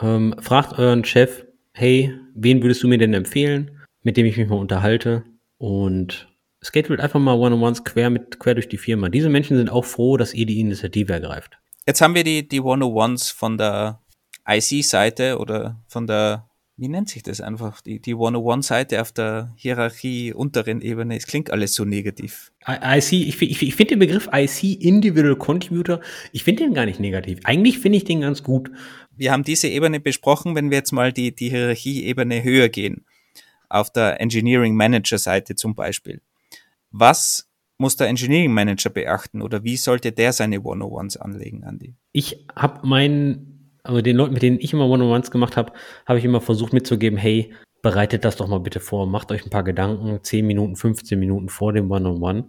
Ähm, fragt euren Chef, hey, wen würdest du mir denn empfehlen? mit dem ich mich mal unterhalte. Und halt einfach mal One-on-Ones quer, mit, quer durch die Firma. Diese Menschen sind auch froh, dass ihr die Initiative ergreift. Jetzt haben wir die, die One-on-Ones von der IC-Seite oder von der, wie nennt sich das einfach, die, die One-on-One-Seite auf der Hierarchie unteren Ebene. Es klingt alles so negativ. IC, ich, ich, ich finde den Begriff IC, Individual Contributor, ich finde den gar nicht negativ. Eigentlich finde ich den ganz gut. Wir haben diese Ebene besprochen, wenn wir jetzt mal die, die Hierarchie-Ebene höher gehen auf der Engineering Manager Seite zum Beispiel. Was muss der Engineering Manager beachten oder wie sollte der seine One-on-Ones anlegen, Andy? Ich habe meinen, also den Leuten, mit denen ich immer One-on-Ones gemacht habe, habe ich immer versucht mitzugeben, hey, bereitet das doch mal bitte vor, macht euch ein paar Gedanken, 10 Minuten, 15 Minuten vor dem One-on-One.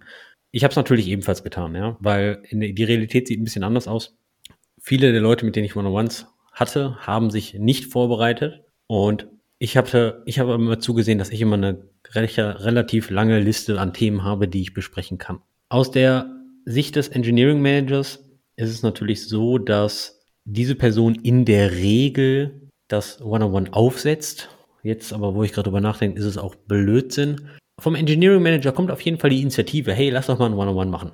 Ich habe es natürlich ebenfalls getan, ja, weil die Realität sieht ein bisschen anders aus. Viele der Leute, mit denen ich One-on-Ones hatte, haben sich nicht vorbereitet und Ich habe ich habe immer zugesehen, dass ich immer eine relativ lange Liste an Themen habe, die ich besprechen kann. Aus der Sicht des Engineering Managers ist es natürlich so, dass diese Person in der Regel das One-on-One aufsetzt. Jetzt aber, wo ich gerade drüber nachdenke, ist es auch Blödsinn. Vom Engineering Manager kommt auf jeden Fall die Initiative, hey, lass doch mal ein One-on-One machen.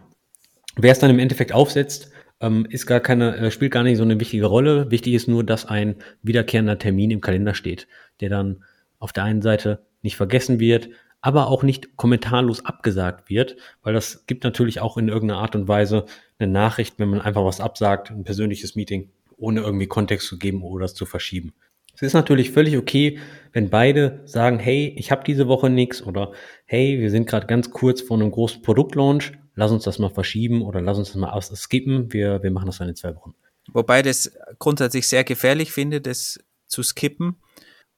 Wer es dann im Endeffekt aufsetzt, ähm, ist gar keine, äh, spielt gar nicht so eine wichtige Rolle. Wichtig ist nur, dass ein wiederkehrender Termin im Kalender steht, der dann auf der einen Seite nicht vergessen wird, aber auch nicht kommentarlos abgesagt wird, weil das gibt natürlich auch in irgendeiner Art und Weise eine Nachricht, wenn man einfach was absagt, ein persönliches Meeting, ohne irgendwie Kontext zu geben oder es zu verschieben. Es ist natürlich völlig okay, wenn beide sagen, hey, ich habe diese Woche nichts oder hey, wir sind gerade ganz kurz vor einem großen Produktlaunch, lass uns das mal verschieben oder lass uns das mal skippen, wir, wir machen das dann in zwei Wochen. Wobei das grundsätzlich sehr gefährlich finde, das zu skippen,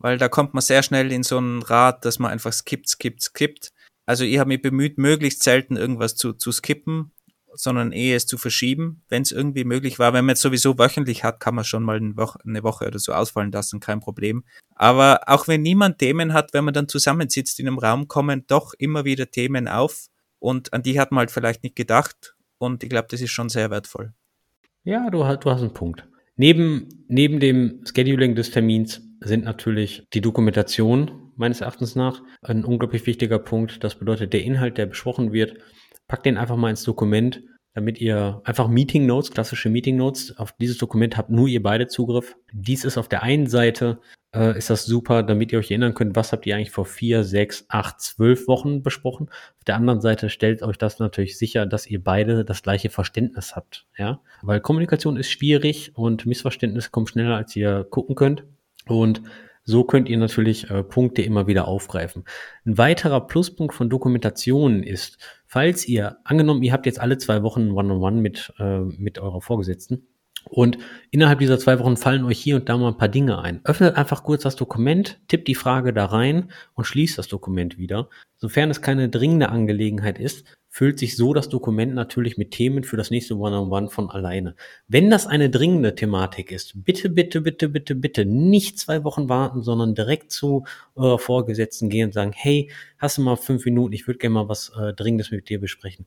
weil da kommt man sehr schnell in so einen Rad, dass man einfach skippt, skippt, skippt. Also ich habe mich bemüht, möglichst selten irgendwas zu, zu skippen, sondern eher es zu verschieben, wenn es irgendwie möglich war. Wenn man jetzt sowieso wöchentlich hat, kann man schon mal eine Woche, eine Woche oder so ausfallen lassen, kein Problem. Aber auch wenn niemand Themen hat, wenn man dann zusammensitzt in einem Raum, kommen doch immer wieder Themen auf und an die hat man halt vielleicht nicht gedacht und ich glaube, das ist schon sehr wertvoll. Ja, du, du hast einen Punkt. Neben, neben dem Scheduling des Termins sind natürlich die Dokumentation meines Erachtens nach ein unglaublich wichtiger Punkt. Das bedeutet, der Inhalt, der besprochen wird, packt den einfach mal ins Dokument, damit ihr einfach Meeting Notes, klassische Meeting Notes, auf dieses Dokument habt nur ihr beide Zugriff. Dies ist auf der einen Seite, äh, ist das super, damit ihr euch erinnern könnt, was habt ihr eigentlich vor vier, sechs, acht, zwölf Wochen besprochen. Auf der anderen Seite stellt euch das natürlich sicher, dass ihr beide das gleiche Verständnis habt, ja. Weil Kommunikation ist schwierig und Missverständnisse kommen schneller, als ihr gucken könnt. Und so könnt ihr natürlich äh, Punkte immer wieder aufgreifen. Ein weiterer Pluspunkt von Dokumentationen ist, falls ihr, angenommen, ihr habt jetzt alle zwei Wochen One-on-One mit, äh, mit eurer Vorgesetzten und innerhalb dieser zwei Wochen fallen euch hier und da mal ein paar Dinge ein. Öffnet einfach kurz das Dokument, tippt die Frage da rein und schließt das Dokument wieder. Sofern es keine dringende Angelegenheit ist, füllt sich so das Dokument natürlich mit Themen für das nächste One-on-One -on -One von alleine. Wenn das eine dringende Thematik ist, bitte, bitte, bitte, bitte, bitte nicht zwei Wochen warten, sondern direkt zu eurer Vorgesetzten gehen und sagen, hey, hast du mal fünf Minuten, ich würde gerne mal was äh, Dringendes mit dir besprechen.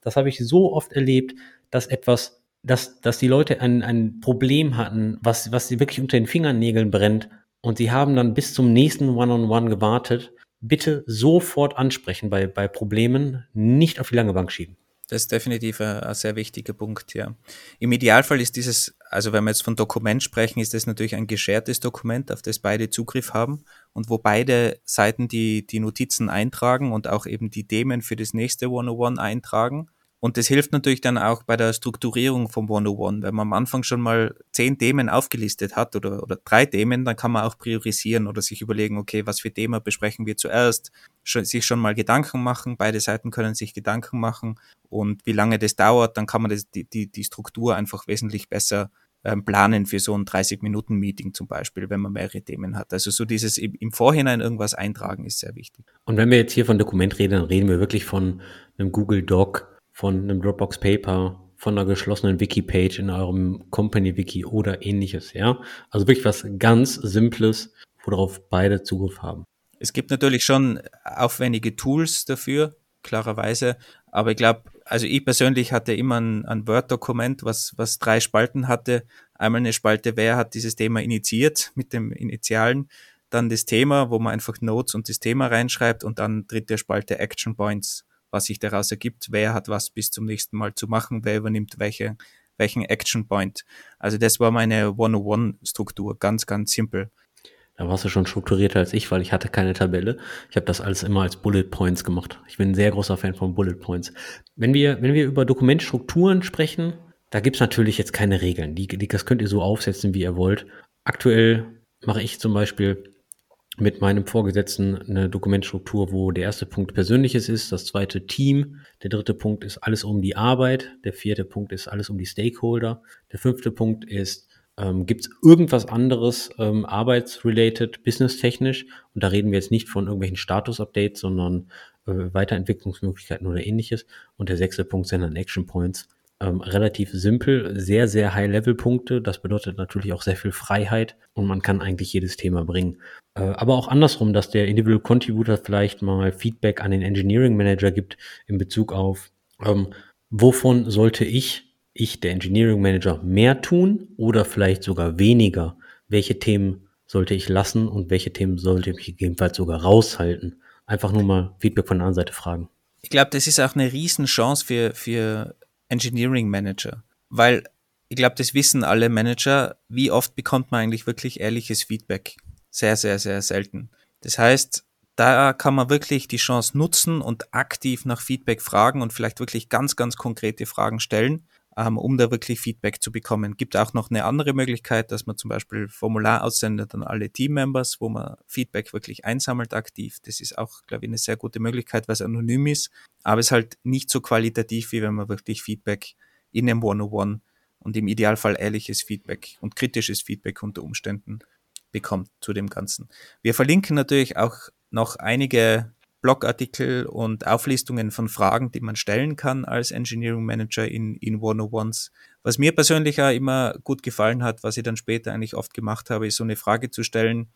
Das habe ich so oft erlebt, dass etwas, dass, dass die Leute ein, ein Problem hatten, was, was sie wirklich unter den Fingernägeln brennt und sie haben dann bis zum nächsten One-on-One -on -One gewartet bitte sofort ansprechen bei, bei Problemen, nicht auf die lange Bank schieben. Das ist definitiv ein, ein, sehr wichtiger Punkt, ja. Im Idealfall ist dieses, also wenn wir jetzt von Dokument sprechen, ist das natürlich ein geschertes Dokument, auf das beide Zugriff haben und wo beide Seiten die, die Notizen eintragen und auch eben die Themen für das nächste 101 eintragen. Und das hilft natürlich dann auch bei der Strukturierung vom 101. Wenn man am Anfang schon mal zehn Themen aufgelistet hat oder, oder drei Themen, dann kann man auch priorisieren oder sich überlegen, okay, was für Thema besprechen wir zuerst, schon, sich schon mal Gedanken machen. Beide Seiten können sich Gedanken machen und wie lange das dauert, dann kann man das, die, die, die Struktur einfach wesentlich besser ähm, planen für so ein 30-Minuten-Meeting zum Beispiel, wenn man mehrere Themen hat. Also so dieses im Vorhinein irgendwas eintragen ist sehr wichtig. Und wenn wir jetzt hier von Dokument reden, dann reden wir wirklich von einem Google Doc, von einem Dropbox Paper, von einer geschlossenen Wiki-Page in eurem Company-Wiki oder ähnliches, ja. Also wirklich was ganz Simples, worauf beide Zugriff haben. Es gibt natürlich schon aufwendige Tools dafür, klarerweise, aber ich glaube, also ich persönlich hatte immer ein, ein Word-Dokument, was, was drei Spalten hatte. Einmal eine Spalte, wer hat dieses Thema initiiert mit dem Initialen, dann das Thema, wo man einfach Notes und das Thema reinschreibt und dann dritte Spalte Action Points was sich daraus ergibt, wer hat was bis zum nächsten Mal zu machen, wer übernimmt welche, welchen Action Point. Also das war meine 101-Struktur, ganz, ganz simpel. Da warst du schon strukturierter als ich, weil ich hatte keine Tabelle. Ich habe das alles immer als Bullet Points gemacht. Ich bin ein sehr großer Fan von Bullet Points. Wenn wir, wenn wir über Dokumentstrukturen sprechen, da gibt's natürlich jetzt keine Regeln. Die, die, das könnt ihr so aufsetzen, wie ihr wollt. Aktuell mache ich zum Beispiel mit meinem Vorgesetzten eine Dokumentstruktur, wo der erste Punkt Persönliches ist, das zweite Team, der dritte Punkt ist alles um die Arbeit, der vierte Punkt ist alles um die Stakeholder, der fünfte Punkt ist, ähm, gibt es irgendwas anderes ähm, arbeitsrelated, businesstechnisch? Und da reden wir jetzt nicht von irgendwelchen Status-Updates, sondern äh, Weiterentwicklungsmöglichkeiten oder ähnliches. Und der sechste Punkt sind dann Action Points, ähm, relativ simpel, sehr, sehr High-Level-Punkte. Das bedeutet natürlich auch sehr viel Freiheit und man kann eigentlich jedes Thema bringen. Äh, aber auch andersrum, dass der Individual Contributor vielleicht mal Feedback an den Engineering Manager gibt in Bezug auf, ähm, wovon sollte ich, ich, der Engineering Manager, mehr tun oder vielleicht sogar weniger? Welche Themen sollte ich lassen und welche Themen sollte ich gegebenenfalls sogar raushalten? Einfach nur mal Feedback von der anderen Seite fragen. Ich glaube, das ist auch eine Riesenchance für, für Engineering Manager, weil ich glaube, das wissen alle Manager, wie oft bekommt man eigentlich wirklich ehrliches Feedback? Sehr, sehr, sehr selten. Das heißt, da kann man wirklich die Chance nutzen und aktiv nach Feedback fragen und vielleicht wirklich ganz, ganz konkrete Fragen stellen, ähm, um da wirklich Feedback zu bekommen. Gibt auch noch eine andere Möglichkeit, dass man zum Beispiel Formular aussendet an alle Teammembers, wo man Feedback wirklich einsammelt aktiv. Das ist auch, glaube ich, eine sehr gute Möglichkeit, weil es anonym ist, aber es ist halt nicht so qualitativ, wie wenn man wirklich Feedback in einem One-on-One und im Idealfall ehrliches Feedback und kritisches Feedback unter Umständen bekommt zu dem Ganzen. Wir verlinken natürlich auch noch einige Blogartikel und Auflistungen von Fragen, die man stellen kann als Engineering Manager in, in 101s. Was mir persönlich auch immer gut gefallen hat, was ich dann später eigentlich oft gemacht habe, ist so eine Frage zu stellen,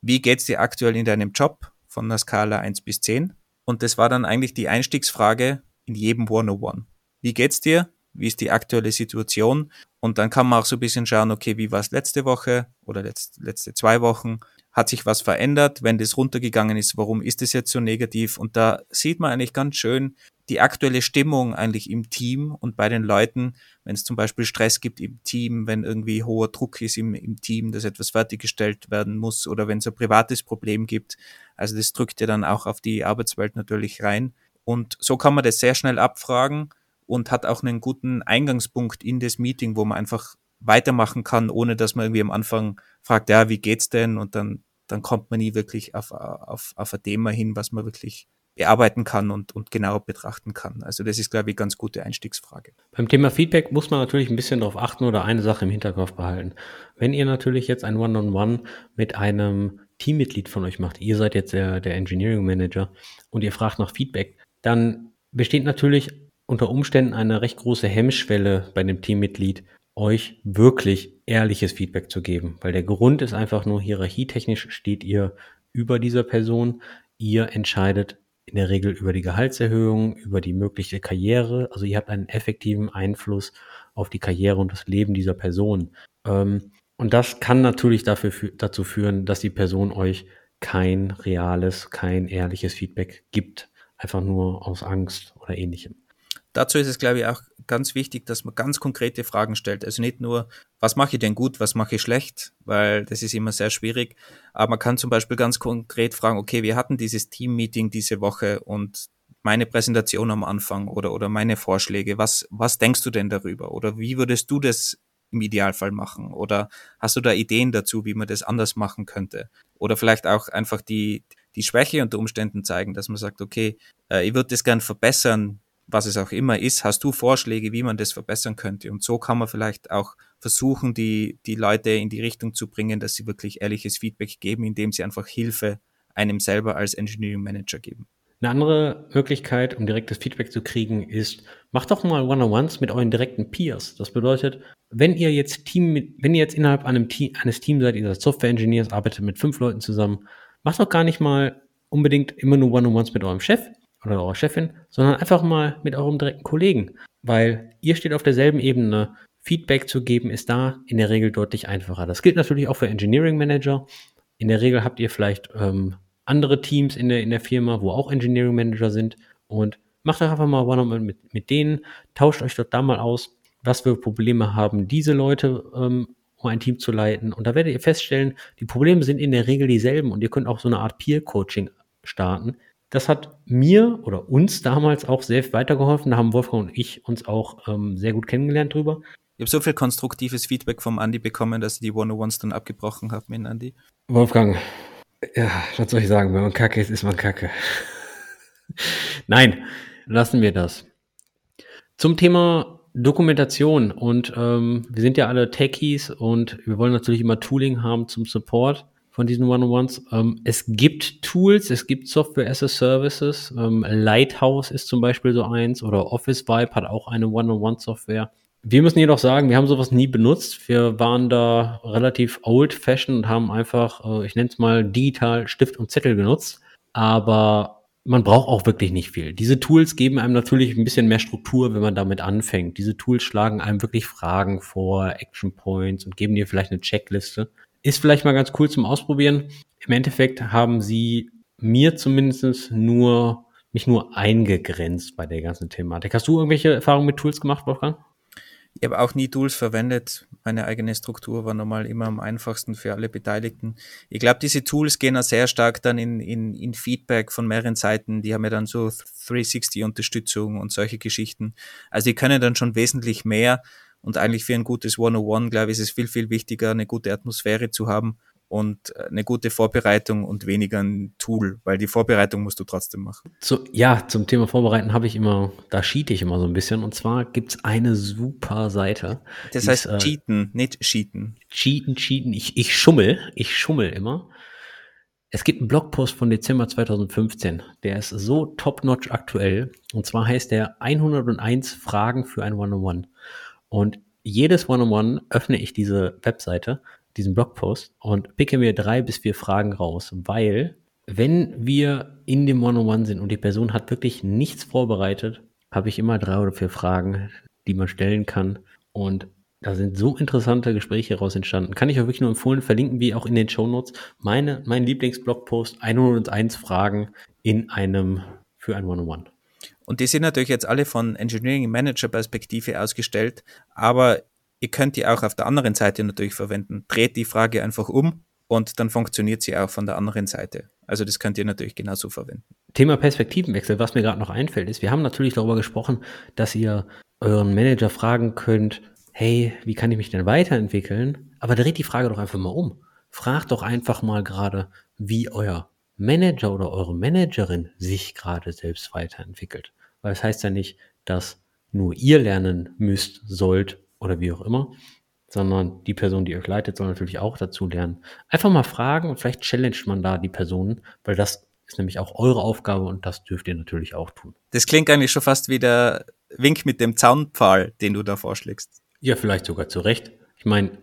wie geht's dir aktuell in deinem Job von einer Skala 1 bis 10? Und das war dann eigentlich die Einstiegsfrage in jedem 101. Wie geht's dir? Wie ist die aktuelle Situation? Und dann kann man auch so ein bisschen schauen, okay, wie war es letzte Woche oder letzte, letzte zwei Wochen? Hat sich was verändert? Wenn das runtergegangen ist, warum ist es jetzt so negativ? Und da sieht man eigentlich ganz schön die aktuelle Stimmung eigentlich im Team und bei den Leuten, wenn es zum Beispiel Stress gibt im Team, wenn irgendwie hoher Druck ist im, im Team, dass etwas fertiggestellt werden muss oder wenn es ein privates Problem gibt. Also das drückt ja dann auch auf die Arbeitswelt natürlich rein. Und so kann man das sehr schnell abfragen und hat auch einen guten Eingangspunkt in das Meeting, wo man einfach weitermachen kann, ohne dass man irgendwie am Anfang fragt, ja, wie geht's denn? Und dann dann kommt man nie wirklich auf, auf, auf ein Thema hin, was man wirklich bearbeiten kann und, und genau betrachten kann. Also das ist, glaube ich, ganz gute Einstiegsfrage. Beim Thema Feedback muss man natürlich ein bisschen darauf achten oder eine Sache im Hinterkopf behalten. Wenn ihr natürlich jetzt ein One-on-One -on -One mit einem Teammitglied von euch macht, ihr seid jetzt der, der Engineering Manager und ihr fragt nach Feedback, dann besteht natürlich unter Umständen eine recht große Hemmschwelle bei dem Teammitglied, euch wirklich ehrliches Feedback zu geben, weil der Grund ist einfach nur hierarchietechnisch steht ihr über dieser Person. Ihr entscheidet in der Regel über die Gehaltserhöhung, über die mögliche Karriere. Also ihr habt einen effektiven Einfluss auf die Karriere und das Leben dieser Person. Ähm, und das kann natürlich dafür, dazu führen, dass die Person euch kein reales, kein ehrliches Feedback gibt. Einfach nur aus Angst oder ähnlichem. Dazu ist es, glaube ich, auch ganz wichtig, dass man ganz konkrete Fragen stellt. Also nicht nur, was mache ich denn gut, was mache ich schlecht, weil das ist immer sehr schwierig. Aber man kann zum Beispiel ganz konkret fragen, okay, wir hatten dieses Team-Meeting diese Woche und meine Präsentation am Anfang oder, oder meine Vorschläge, was, was denkst du denn darüber? Oder wie würdest du das im Idealfall machen? Oder hast du da Ideen dazu, wie man das anders machen könnte? Oder vielleicht auch einfach die, die Schwäche unter Umständen zeigen, dass man sagt, okay, äh, ich würde das gern verbessern, was es auch immer ist, hast du Vorschläge, wie man das verbessern könnte? Und so kann man vielleicht auch versuchen, die, die Leute in die Richtung zu bringen, dass sie wirklich ehrliches Feedback geben, indem sie einfach Hilfe einem selber als Engineering Manager geben. Eine andere Möglichkeit, um direktes Feedback zu kriegen, ist, macht doch mal One-on-Ones mit euren direkten Peers. Das bedeutet, wenn ihr jetzt Team, wenn ihr jetzt innerhalb Team, eines Teams seid, ihr seid Software-Engineers, arbeitet mit fünf Leuten zusammen, macht doch gar nicht mal unbedingt immer nur One-on-Ones mit eurem Chef, oder eurer Chefin, sondern einfach mal mit eurem direkten Kollegen, weil ihr steht auf derselben Ebene. Feedback zu geben ist da in der Regel deutlich einfacher. Das gilt natürlich auch für Engineering Manager. In der Regel habt ihr vielleicht ähm, andere Teams in der, in der Firma, wo auch Engineering Manager sind und macht einfach mal One-on-One mit, mit denen, tauscht euch dort da mal aus, was für Probleme haben diese Leute, ähm, um ein Team zu leiten. Und da werdet ihr feststellen, die Probleme sind in der Regel dieselben und ihr könnt auch so eine Art Peer-Coaching starten, das hat mir oder uns damals auch sehr weitergeholfen. Da haben Wolfgang und ich uns auch ähm, sehr gut kennengelernt drüber. Ich habe so viel konstruktives Feedback vom Andi bekommen, dass ich die 101s dann abgebrochen habe mit Andi. Wolfgang, ja, was soll ich sagen? Wenn man kacke ist, ist man kacke. Nein, lassen wir das. Zum Thema Dokumentation und ähm, wir sind ja alle Techies und wir wollen natürlich immer Tooling haben zum Support von diesen One-on-Ones. Ähm, es gibt Tools, es gibt Software as a Services. Ähm, Lighthouse ist zum Beispiel so eins oder Office Vibe hat auch eine One-on-One-Software. Wir müssen jedoch sagen, wir haben sowas nie benutzt. Wir waren da relativ old-fashioned und haben einfach, äh, ich nenne es mal digital Stift und Zettel genutzt. Aber man braucht auch wirklich nicht viel. Diese Tools geben einem natürlich ein bisschen mehr Struktur, wenn man damit anfängt. Diese Tools schlagen einem wirklich Fragen vor, Action Points und geben dir vielleicht eine Checkliste. Ist vielleicht mal ganz cool zum Ausprobieren. Im Endeffekt haben sie mir zumindest nur, mich nur eingegrenzt bei der ganzen Thematik. Hast du irgendwelche Erfahrungen mit Tools gemacht, Wolfgang? Ich habe auch nie Tools verwendet. Meine eigene Struktur war normal immer am einfachsten für alle Beteiligten. Ich glaube, diese Tools gehen auch sehr stark dann in, in, in Feedback von mehreren Seiten. Die haben ja dann so 360-Unterstützung und solche Geschichten. Also die können dann schon wesentlich mehr. Und eigentlich für ein gutes 101, glaube ich, ist es viel, viel wichtiger, eine gute Atmosphäre zu haben und äh, eine gute Vorbereitung und weniger ein Tool, weil die Vorbereitung musst du trotzdem machen. So, ja, zum Thema Vorbereiten habe ich immer, da cheate ich immer so ein bisschen. Und zwar gibt es eine super Seite. Das heißt ist, äh, cheaten, nicht cheaten. Cheaten, cheaten. Ich, ich schummel, ich schummel immer. Es gibt einen Blogpost von Dezember 2015, der ist so top-notch aktuell. Und zwar heißt der 101 Fragen für ein One-on-One. Und jedes One-on-One öffne ich diese Webseite diesen Blogpost und picke mir drei bis vier Fragen raus, weil wenn wir in dem One-on-One sind und die Person hat wirklich nichts vorbereitet, habe ich immer drei oder vier Fragen, die man stellen kann und da sind so interessante Gespräche heraus entstanden. Kann ich euch wirklich nur empfehlen, verlinken wir auch in den Show Notes. Meine, mein Lieblingsblogpost 101 Fragen in einem für ein One-on-One. Und die sind natürlich jetzt alle von Engineering Manager Perspektive ausgestellt, aber Ihr könnt die auch auf der anderen Seite natürlich verwenden. Dreht die Frage einfach um und dann funktioniert sie auch von der anderen Seite. Also das könnt ihr natürlich genauso verwenden. Thema Perspektivenwechsel, was mir gerade noch einfällt, ist, wir haben natürlich darüber gesprochen, dass ihr euren Manager fragen könnt, hey, wie kann ich mich denn weiterentwickeln? Aber dreht die Frage doch einfach mal um. Fragt doch einfach mal gerade, wie euer Manager oder eure Managerin sich gerade selbst weiterentwickelt. Weil es das heißt ja nicht, dass nur ihr lernen müsst, sollt oder wie auch immer, sondern die Person, die euch leitet, soll natürlich auch dazu lernen. Einfach mal fragen und vielleicht challenged man da die Personen, weil das ist nämlich auch eure Aufgabe und das dürft ihr natürlich auch tun. Das klingt eigentlich schon fast wie der Wink mit dem Zaunpfahl, den du da vorschlägst. Ja, vielleicht sogar zu Recht. Ich meine,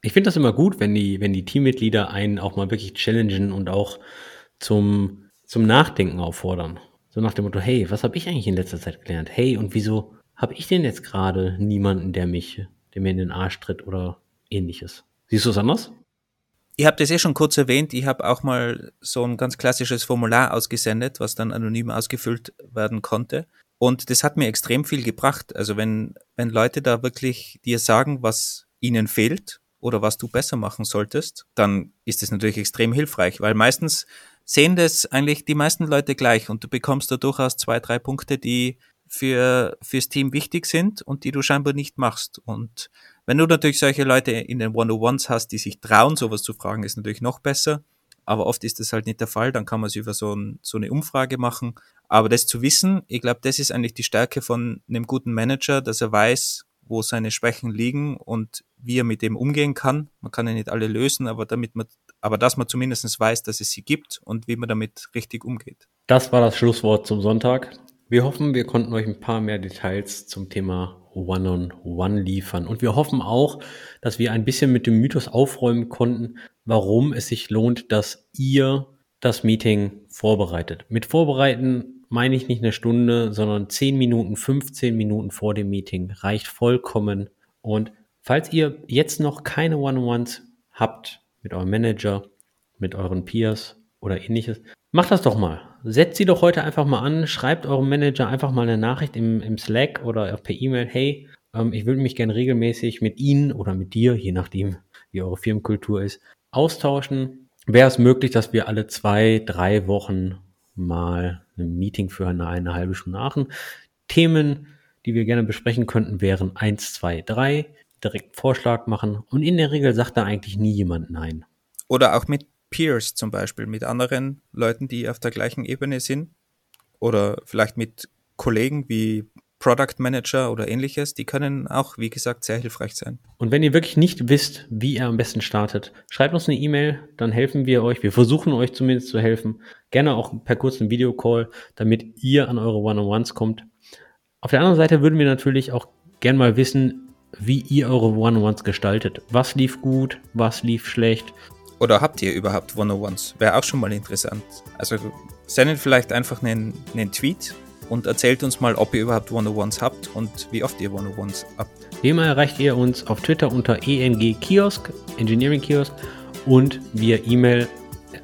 ich finde das immer gut, wenn die, wenn die Teammitglieder einen auch mal wirklich challengen und auch zum, zum Nachdenken auffordern. So nach dem Motto, hey, was habe ich eigentlich in letzter Zeit gelernt? Hey, und wieso habe ich denn jetzt gerade niemanden, der mich, der mir in den Arsch tritt oder ähnliches? Siehst du es anders? Ich habe das eh schon kurz erwähnt. Ich habe auch mal so ein ganz klassisches Formular ausgesendet, was dann anonym ausgefüllt werden konnte. Und das hat mir extrem viel gebracht. Also wenn, wenn Leute da wirklich dir sagen, was ihnen fehlt oder was du besser machen solltest, dann ist das natürlich extrem hilfreich, weil meistens sehen das eigentlich die meisten Leute gleich und du bekommst da durchaus zwei, drei Punkte, die für, fürs Team wichtig sind und die du scheinbar nicht machst. Und wenn du natürlich solche Leute in den One-on-Ones hast, die sich trauen, sowas zu fragen, ist natürlich noch besser. Aber oft ist das halt nicht der Fall. Dann kann man es über so, ein, so eine Umfrage machen. Aber das zu wissen, ich glaube, das ist eigentlich die Stärke von einem guten Manager, dass er weiß, wo seine Schwächen liegen und wie er mit dem umgehen kann. Man kann ja nicht alle lösen, aber damit man, aber dass man zumindest weiß, dass es sie gibt und wie man damit richtig umgeht. Das war das Schlusswort zum Sonntag. Wir hoffen, wir konnten euch ein paar mehr Details zum Thema One-on-One -on -One liefern. Und wir hoffen auch, dass wir ein bisschen mit dem Mythos aufräumen konnten, warum es sich lohnt, dass ihr das Meeting vorbereitet. Mit vorbereiten meine ich nicht eine Stunde, sondern 10 Minuten, 15 Minuten vor dem Meeting reicht vollkommen. Und falls ihr jetzt noch keine One-on-Ones habt mit eurem Manager, mit euren Peers oder ähnliches, macht das doch mal setzt sie doch heute einfach mal an, schreibt eurem Manager einfach mal eine Nachricht im, im Slack oder per E-Mail, hey, ähm, ich würde mich gerne regelmäßig mit Ihnen oder mit dir, je nachdem, wie eure Firmenkultur ist, austauschen. Wäre es möglich, dass wir alle zwei, drei Wochen mal ein Meeting für eine, eine halbe Stunde machen? Themen, die wir gerne besprechen könnten, wären eins, zwei, drei. Direkt Vorschlag machen und in der Regel sagt da eigentlich nie jemand Nein. Oder auch mit Peers zum Beispiel, mit anderen Leuten, die auf der gleichen Ebene sind oder vielleicht mit Kollegen wie Product Manager oder ähnliches, die können auch, wie gesagt, sehr hilfreich sein. Und wenn ihr wirklich nicht wisst, wie ihr am besten startet, schreibt uns eine E-Mail, dann helfen wir euch. Wir versuchen euch zumindest zu helfen. Gerne auch per kurzen Videocall, damit ihr an eure One-on-Ones kommt. Auf der anderen Seite würden wir natürlich auch gerne mal wissen, wie ihr eure One-on-Ones gestaltet. Was lief gut, was lief schlecht. Oder habt ihr überhaupt One-on-Ones? Wäre auch schon mal interessant. Also sendet vielleicht einfach einen, einen Tweet und erzählt uns mal, ob ihr überhaupt One-on-Ones habt und wie oft ihr One-on-Ones habt. Wie immer erreicht ihr uns auf Twitter unter ENG Kiosk, Engineering Kiosk und via E-Mail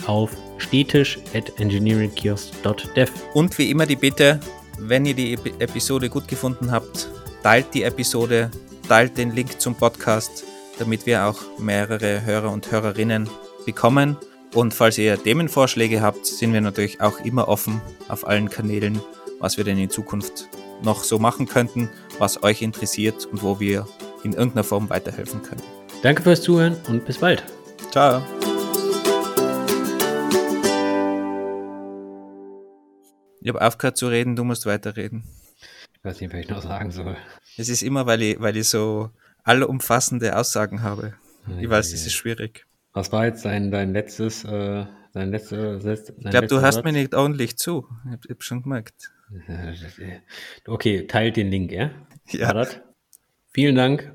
auf stetisch at engineeringkiosk.dev. Und wie immer die Bitte, wenn ihr die Episode gut gefunden habt, teilt die Episode, teilt den Link zum Podcast, damit wir auch mehrere Hörer und Hörerinnen bekommen. Und falls ihr Themenvorschläge habt, sind wir natürlich auch immer offen auf allen Kanälen was wir denn in Zukunft noch so machen könnten, was euch interessiert und wo wir in irgendeiner Form weiterhelfen können. Danke fürs Zuhören und bis bald. Ciao. Ich habe aufgehört zu reden, du musst weiterreden. Weiß nicht, was ich noch sagen soll. Es ist immer, weil ich, weil ich so allumfassende Aussagen habe. Ich weiß, es ist schwierig. Was war jetzt dein, dein letztes, äh, dein letztes, dein Ich glaube, du hast mir nicht ordentlich zu. Ich habe hab schon gemerkt. Okay, teilt den Link, ja? Ja. Vielen Dank